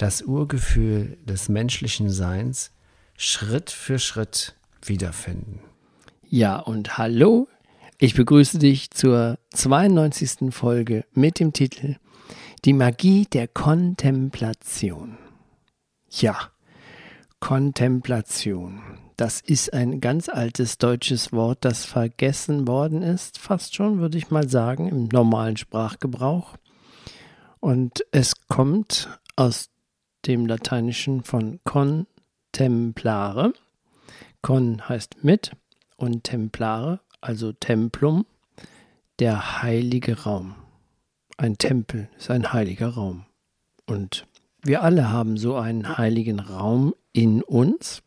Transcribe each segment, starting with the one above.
das Urgefühl des menschlichen Seins Schritt für Schritt wiederfinden. Ja, und hallo, ich begrüße dich zur 92. Folge mit dem Titel Die Magie der Kontemplation. Ja, Kontemplation. Das ist ein ganz altes deutsches Wort, das vergessen worden ist, fast schon, würde ich mal sagen, im normalen Sprachgebrauch. Und es kommt aus dem Lateinischen von contemplare. Con heißt mit und templare, also Templum, der heilige Raum. Ein Tempel ist ein heiliger Raum. Und wir alle haben so einen heiligen Raum in uns.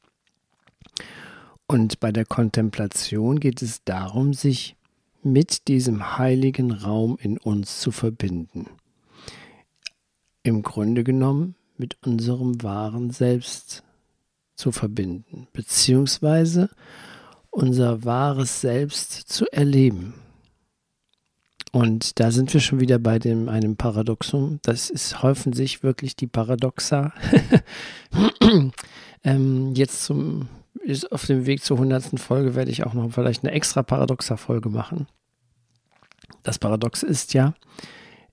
Und bei der Kontemplation geht es darum, sich mit diesem heiligen Raum in uns zu verbinden. Im Grunde genommen mit unserem wahren Selbst zu verbinden, beziehungsweise unser wahres Selbst zu erleben. Und da sind wir schon wieder bei dem, einem Paradoxum. Das ist, häufen sich wirklich die Paradoxa. ähm, jetzt zum, ist auf dem Weg zur hundertsten Folge werde ich auch noch vielleicht eine extra Paradoxa-Folge machen. Das Paradox ist ja,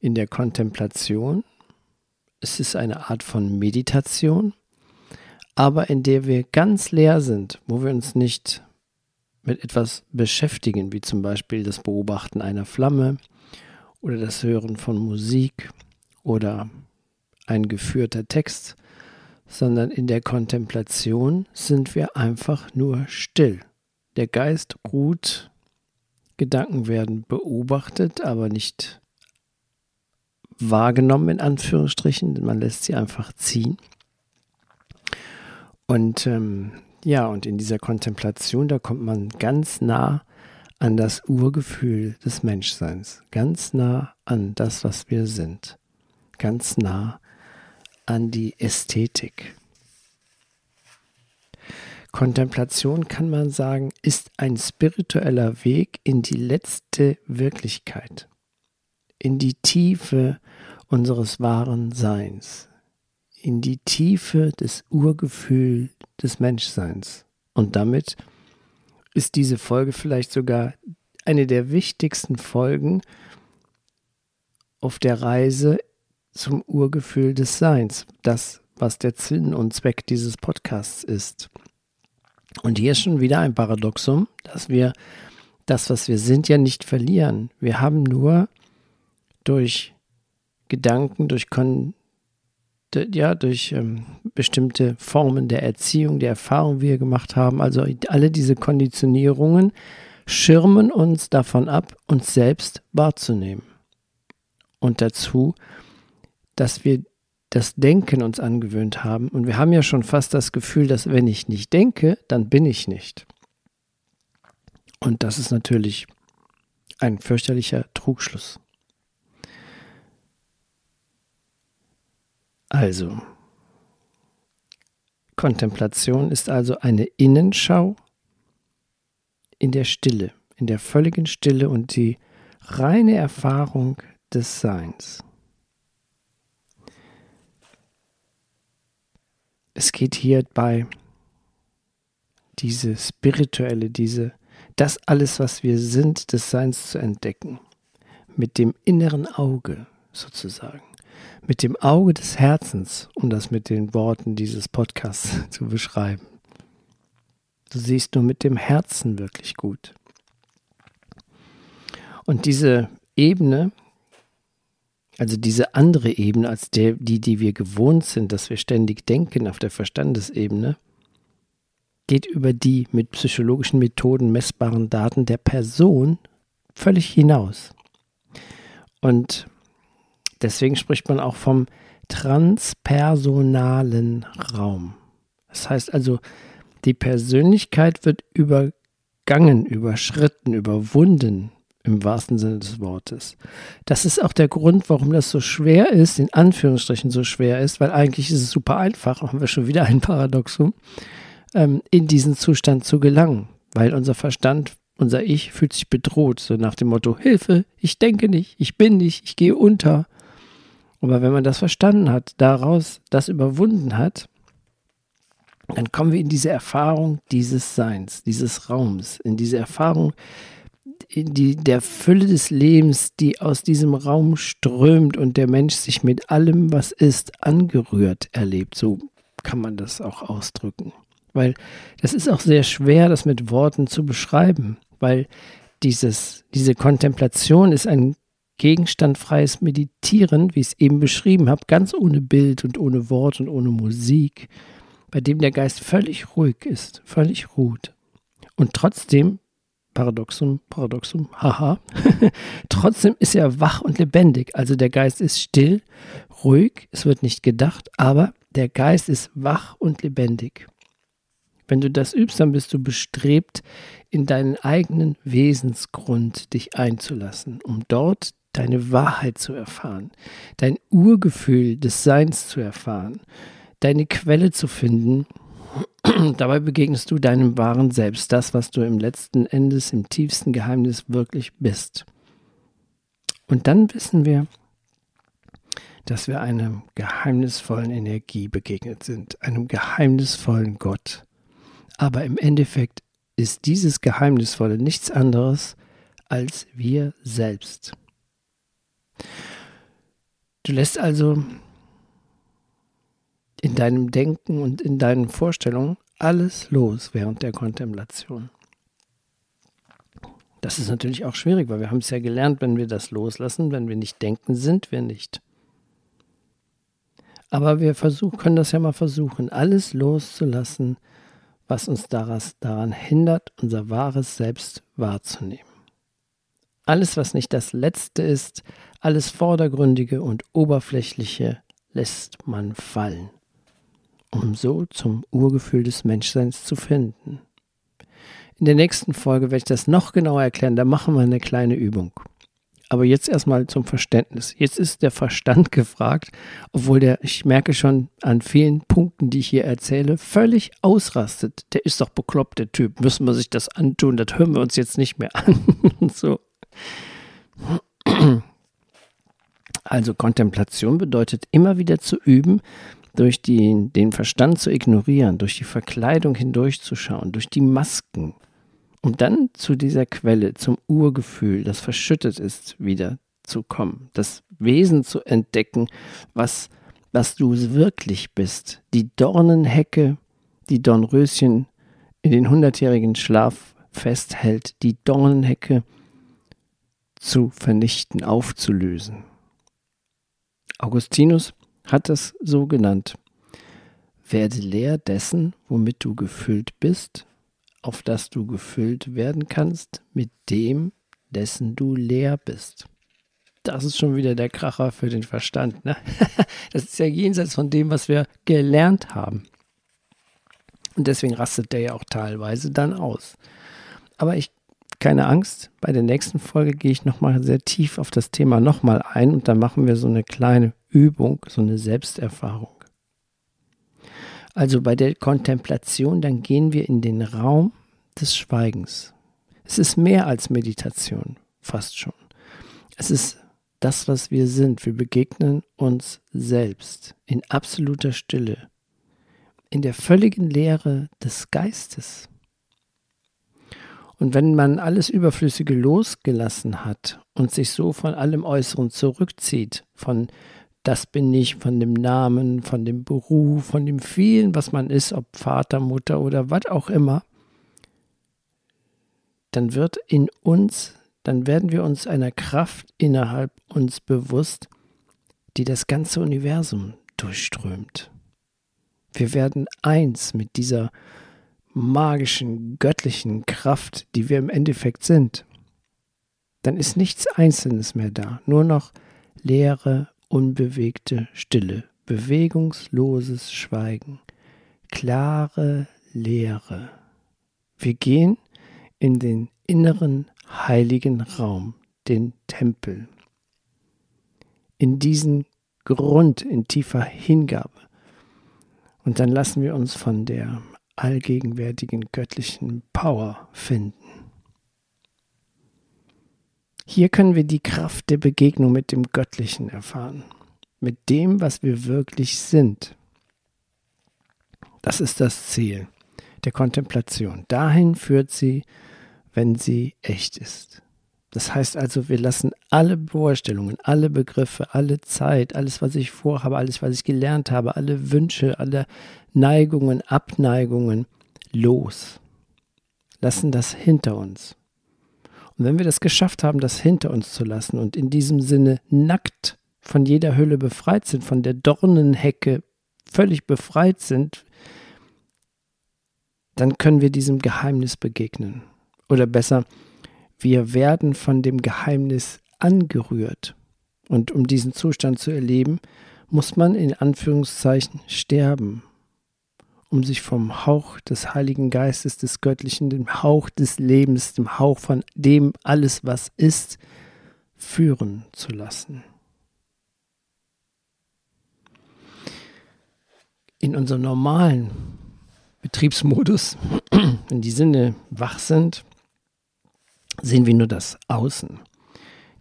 in der Kontemplation es ist eine Art von Meditation, aber in der wir ganz leer sind, wo wir uns nicht mit etwas beschäftigen, wie zum Beispiel das Beobachten einer Flamme oder das Hören von Musik oder ein geführter Text, sondern in der Kontemplation sind wir einfach nur still. Der Geist ruht, Gedanken werden beobachtet, aber nicht wahrgenommen, in Anführungsstrichen. Man lässt sie einfach ziehen. Und ähm, ja, und in dieser Kontemplation, da kommt man ganz nah an das Urgefühl des Menschseins, ganz nah an das, was wir sind, ganz nah an die Ästhetik. Kontemplation kann man sagen, ist ein spiritueller Weg in die letzte Wirklichkeit in die Tiefe unseres wahren Seins, in die Tiefe des Urgefühls des Menschseins. Und damit ist diese Folge vielleicht sogar eine der wichtigsten Folgen auf der Reise zum Urgefühl des Seins, das, was der Sinn und Zweck dieses Podcasts ist. Und hier ist schon wieder ein Paradoxum, dass wir das, was wir sind, ja nicht verlieren. Wir haben nur durch Gedanken, durch Kon ja, durch ähm, bestimmte Formen der Erziehung, der Erfahrung, die wir gemacht haben. Also alle diese Konditionierungen schirmen uns davon ab, uns selbst wahrzunehmen. Und dazu, dass wir das Denken uns angewöhnt haben. Und wir haben ja schon fast das Gefühl, dass wenn ich nicht denke, dann bin ich nicht. Und das ist natürlich ein fürchterlicher Trugschluss. Also, Kontemplation ist also eine Innenschau in der Stille, in der völligen Stille und die reine Erfahrung des Seins. Es geht hierbei diese spirituelle, diese, das alles, was wir sind, des Seins zu entdecken, mit dem inneren Auge sozusagen mit dem Auge des Herzens, um das mit den Worten dieses Podcasts zu beschreiben. Du siehst nur mit dem Herzen wirklich gut. Und diese Ebene, also diese andere Ebene als der, die, die wir gewohnt sind, dass wir ständig denken auf der Verstandesebene, geht über die mit psychologischen Methoden messbaren Daten der Person völlig hinaus. Und Deswegen spricht man auch vom transpersonalen Raum. Das heißt also, die Persönlichkeit wird übergangen, überschritten, überwunden, im wahrsten Sinne des Wortes. Das ist auch der Grund, warum das so schwer ist, in Anführungsstrichen so schwer ist, weil eigentlich ist es super einfach, haben wir schon wieder ein Paradoxum, ähm, in diesen Zustand zu gelangen, weil unser Verstand, unser Ich fühlt sich bedroht, so nach dem Motto, Hilfe, ich denke nicht, ich bin nicht, ich gehe unter. Aber wenn man das verstanden hat, daraus das überwunden hat, dann kommen wir in diese Erfahrung dieses Seins, dieses Raums, in diese Erfahrung in die, der Fülle des Lebens, die aus diesem Raum strömt und der Mensch sich mit allem, was ist, angerührt erlebt. So kann man das auch ausdrücken. Weil das ist auch sehr schwer, das mit Worten zu beschreiben, weil dieses, diese Kontemplation ist ein gegenstandfreies Meditieren, wie ich es eben beschrieben habe, ganz ohne Bild und ohne Wort und ohne Musik, bei dem der Geist völlig ruhig ist, völlig ruht. Und trotzdem, Paradoxum, Paradoxum, haha, trotzdem ist er wach und lebendig. Also der Geist ist still, ruhig, es wird nicht gedacht, aber der Geist ist wach und lebendig. Wenn du das übst, dann bist du bestrebt, in deinen eigenen Wesensgrund dich einzulassen, um dort deine Wahrheit zu erfahren, dein Urgefühl des Seins zu erfahren, deine Quelle zu finden. Dabei begegnest du deinem wahren Selbst, das, was du im letzten Endes, im tiefsten Geheimnis wirklich bist. Und dann wissen wir, dass wir einer geheimnisvollen Energie begegnet sind, einem geheimnisvollen Gott, aber im Endeffekt ist dieses Geheimnisvolle nichts anderes als wir selbst. Du lässt also in deinem Denken und in deinen Vorstellungen alles los während der Kontemplation. Das ist natürlich auch schwierig, weil wir haben es ja gelernt, wenn wir das loslassen, wenn wir nicht denken, sind wir nicht. Aber wir versuch, können das ja mal versuchen, alles loszulassen, was uns daran hindert, unser wahres Selbst wahrzunehmen. Alles, was nicht das Letzte ist, alles Vordergründige und Oberflächliche lässt man fallen, um so zum Urgefühl des Menschseins zu finden. In der nächsten Folge werde ich das noch genauer erklären, da machen wir eine kleine Übung. Aber jetzt erstmal zum Verständnis. Jetzt ist der Verstand gefragt, obwohl der, ich merke schon an vielen Punkten, die ich hier erzähle, völlig ausrastet. Der ist doch bekloppt, der Typ. Müssen wir sich das antun? Das hören wir uns jetzt nicht mehr an. So. Also Kontemplation bedeutet immer wieder zu üben, durch die, den Verstand zu ignorieren, durch die Verkleidung hindurchzuschauen, durch die Masken, um dann zu dieser Quelle, zum Urgefühl, das verschüttet ist, wieder zu kommen, das Wesen zu entdecken, was, was du wirklich bist. Die Dornenhecke, die Dornröschen in den hundertjährigen Schlaf festhält, die Dornenhecke zu vernichten, aufzulösen. Augustinus hat es so genannt. Werde leer dessen, womit du gefüllt bist, auf das du gefüllt werden kannst mit dem, dessen du leer bist. Das ist schon wieder der Kracher für den Verstand. Ne? Das ist ja jenseits von dem, was wir gelernt haben. Und deswegen rastet der ja auch teilweise dann aus. Aber ich, keine Angst, bei der nächsten Folge gehe ich nochmal sehr tief auf das Thema nochmal ein und dann machen wir so eine kleine Übung, so eine Selbsterfahrung. Also bei der Kontemplation, dann gehen wir in den Raum des Schweigens. Es ist mehr als Meditation, fast schon. Es ist das, was wir sind. Wir begegnen uns selbst in absoluter Stille, in der völligen Leere des Geistes. Und wenn man alles Überflüssige losgelassen hat und sich so von allem Äußeren zurückzieht, von das bin ich, von dem Namen, von dem Beruf, von dem vielen, was man ist, ob Vater, Mutter oder was auch immer, dann wird in uns, dann werden wir uns einer Kraft innerhalb uns bewusst, die das ganze Universum durchströmt. Wir werden eins mit dieser magischen, göttlichen Kraft, die wir im Endeffekt sind. Dann ist nichts Einzelnes mehr da, nur noch leere unbewegte Stille, bewegungsloses Schweigen, klare Leere. Wir gehen in den inneren heiligen Raum, den Tempel, in diesen Grund in tiefer Hingabe. Und dann lassen wir uns von der allgegenwärtigen göttlichen Power finden. Hier können wir die Kraft der Begegnung mit dem Göttlichen erfahren, mit dem, was wir wirklich sind. Das ist das Ziel der Kontemplation. Dahin führt sie, wenn sie echt ist. Das heißt also, wir lassen alle Vorstellungen, alle Begriffe, alle Zeit, alles, was ich vorhabe, alles, was ich gelernt habe, alle Wünsche, alle Neigungen, Abneigungen los. Lassen das hinter uns. Und wenn wir das geschafft haben, das hinter uns zu lassen und in diesem Sinne nackt von jeder Hülle befreit sind, von der Dornenhecke völlig befreit sind, dann können wir diesem Geheimnis begegnen. Oder besser, wir werden von dem Geheimnis angerührt. Und um diesen Zustand zu erleben, muss man in Anführungszeichen sterben, um sich vom Hauch des Heiligen Geistes, des Göttlichen, dem Hauch des Lebens, dem Hauch von dem alles, was ist, führen zu lassen. In unserem normalen Betriebsmodus, wenn die Sinne wach sind, sehen wir nur das Außen,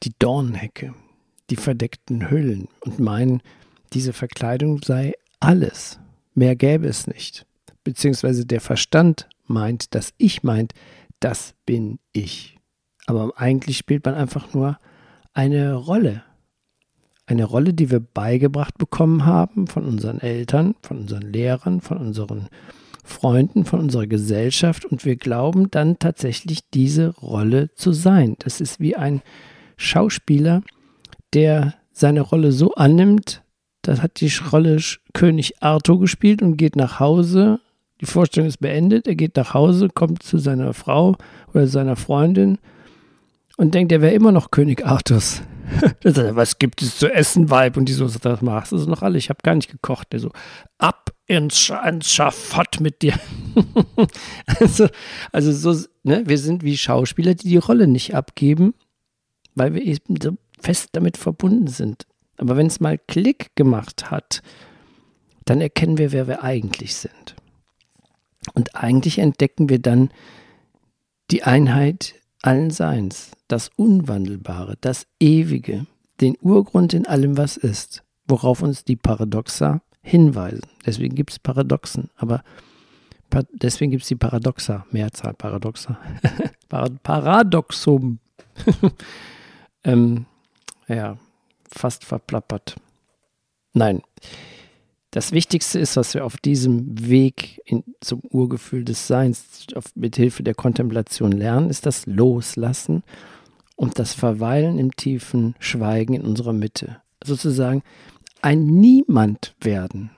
die Dornhecke, die verdeckten Hüllen und meinen, diese Verkleidung sei alles. Mehr gäbe es nicht. Beziehungsweise der Verstand meint, dass ich meint, das bin ich. Aber eigentlich spielt man einfach nur eine Rolle. Eine Rolle, die wir beigebracht bekommen haben von unseren Eltern, von unseren Lehrern, von unseren Freunden, von unserer Gesellschaft und wir glauben dann tatsächlich diese Rolle zu sein. Das ist wie ein Schauspieler, der seine Rolle so annimmt, das hat die Rolle König Arthur gespielt und geht nach Hause. Die Vorstellung ist beendet. Er geht nach Hause, kommt zu seiner Frau oder seiner Freundin und denkt, er wäre immer noch König Arthurs. was gibt es zu essen, Weib? Und die so sagt, das machst du noch alle. Ich habe gar nicht gekocht. Der so, ab ins, ins Schafott mit dir. also, also so, ne, wir sind wie Schauspieler, die die Rolle nicht abgeben, weil wir eben so fest damit verbunden sind. Aber wenn es mal Klick gemacht hat, dann erkennen wir, wer wir eigentlich sind. Und eigentlich entdecken wir dann die Einheit allen Seins, das Unwandelbare, das Ewige, den Urgrund in allem, was ist, worauf uns die Paradoxa hinweisen. Deswegen gibt es Paradoxen, aber deswegen gibt es die Paradoxa, Mehrzahl Paradoxa. Paradoxum. ähm, ja, fast verplappert. Nein. Das Wichtigste ist, was wir auf diesem Weg in, zum Urgefühl des Seins auf, mit Hilfe der Kontemplation lernen, ist das Loslassen und das Verweilen im tiefen Schweigen in unserer Mitte. Sozusagen ein Niemand werden.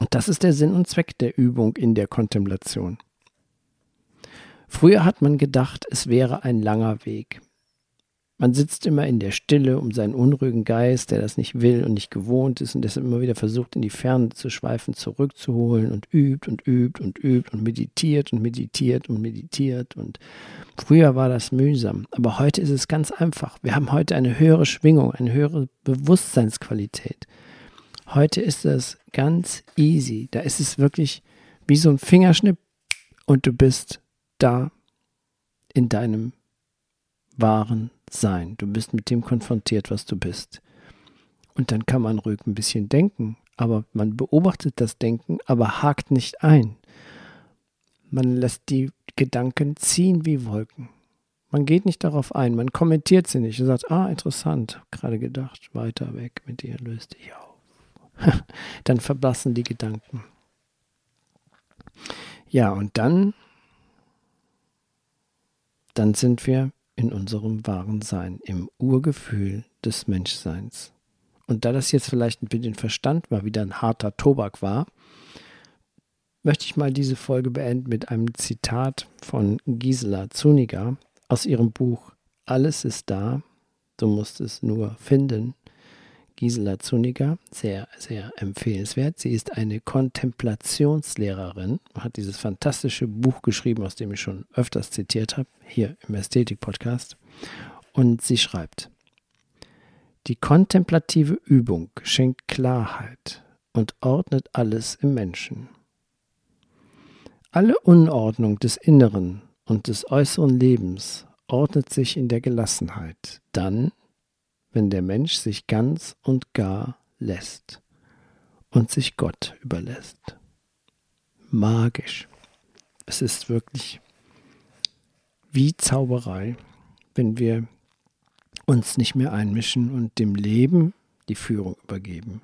Und das ist der Sinn und Zweck der Übung in der Kontemplation. Früher hat man gedacht, es wäre ein langer Weg. Man sitzt immer in der Stille um seinen unruhigen Geist, der das nicht will und nicht gewohnt ist und deshalb immer wieder versucht, in die Ferne zu schweifen, zurückzuholen und übt und übt und übt und meditiert und meditiert und meditiert. Und früher war das mühsam, aber heute ist es ganz einfach. Wir haben heute eine höhere Schwingung, eine höhere Bewusstseinsqualität. Heute ist das ganz easy. Da ist es wirklich wie so ein Fingerschnipp und du bist da in deinem wahren Sein. Du bist mit dem konfrontiert, was du bist. Und dann kann man ruhig ein bisschen denken, aber man beobachtet das Denken, aber hakt nicht ein. Man lässt die Gedanken ziehen wie Wolken. Man geht nicht darauf ein, man kommentiert sie nicht und sagt, ah, interessant, gerade gedacht, weiter weg mit dir, löst dich auf. dann verblassen die Gedanken. Ja, und dann, dann sind wir in unserem wahren Sein, im Urgefühl des Menschseins. Und da das jetzt vielleicht mit dem Verstand mal wieder ein harter Tobak war, möchte ich mal diese Folge beenden mit einem Zitat von Gisela Zuniga aus ihrem Buch Alles ist da, du musst es nur finden. Gisela Zuniga, sehr, sehr empfehlenswert. Sie ist eine Kontemplationslehrerin, hat dieses fantastische Buch geschrieben, aus dem ich schon öfters zitiert habe, hier im Ästhetik-Podcast. Und sie schreibt, die kontemplative Übung schenkt Klarheit und ordnet alles im Menschen. Alle Unordnung des Inneren und des äußeren Lebens ordnet sich in der Gelassenheit, dann, wenn der Mensch sich ganz und gar lässt und sich Gott überlässt. Magisch. Es ist wirklich wie Zauberei, wenn wir uns nicht mehr einmischen und dem Leben die Führung übergeben.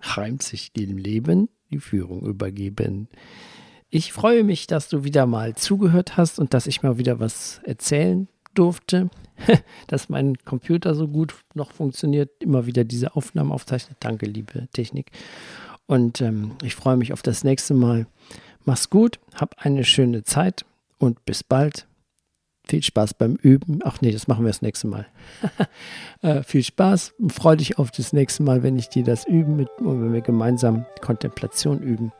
Reimt sich dem Leben die Führung übergeben. Ich freue mich, dass du wieder mal zugehört hast und dass ich mal wieder was erzählen durfte, dass mein Computer so gut noch funktioniert, immer wieder diese Aufnahmen aufzeichnet. Danke, liebe Technik. Und ähm, ich freue mich auf das nächste Mal. Mach's gut, hab eine schöne Zeit und bis bald. Viel Spaß beim Üben. Ach nee, das machen wir das nächste Mal. äh, viel Spaß. Freue dich auf das nächste Mal, wenn ich dir das üben mit, und wenn wir gemeinsam Kontemplation üben.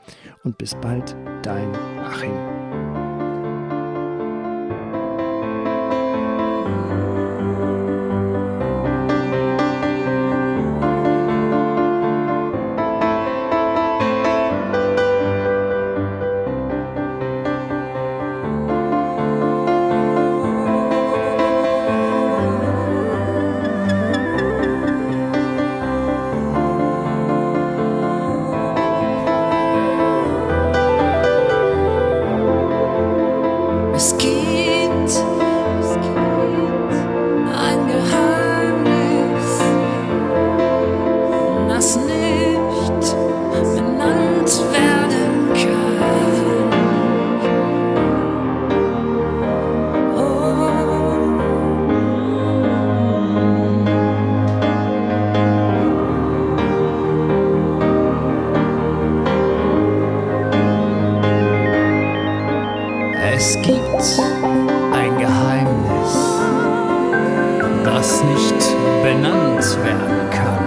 Und bis bald, dein Achim. Es gibt ein Geheimnis, das nicht benannt werden kann.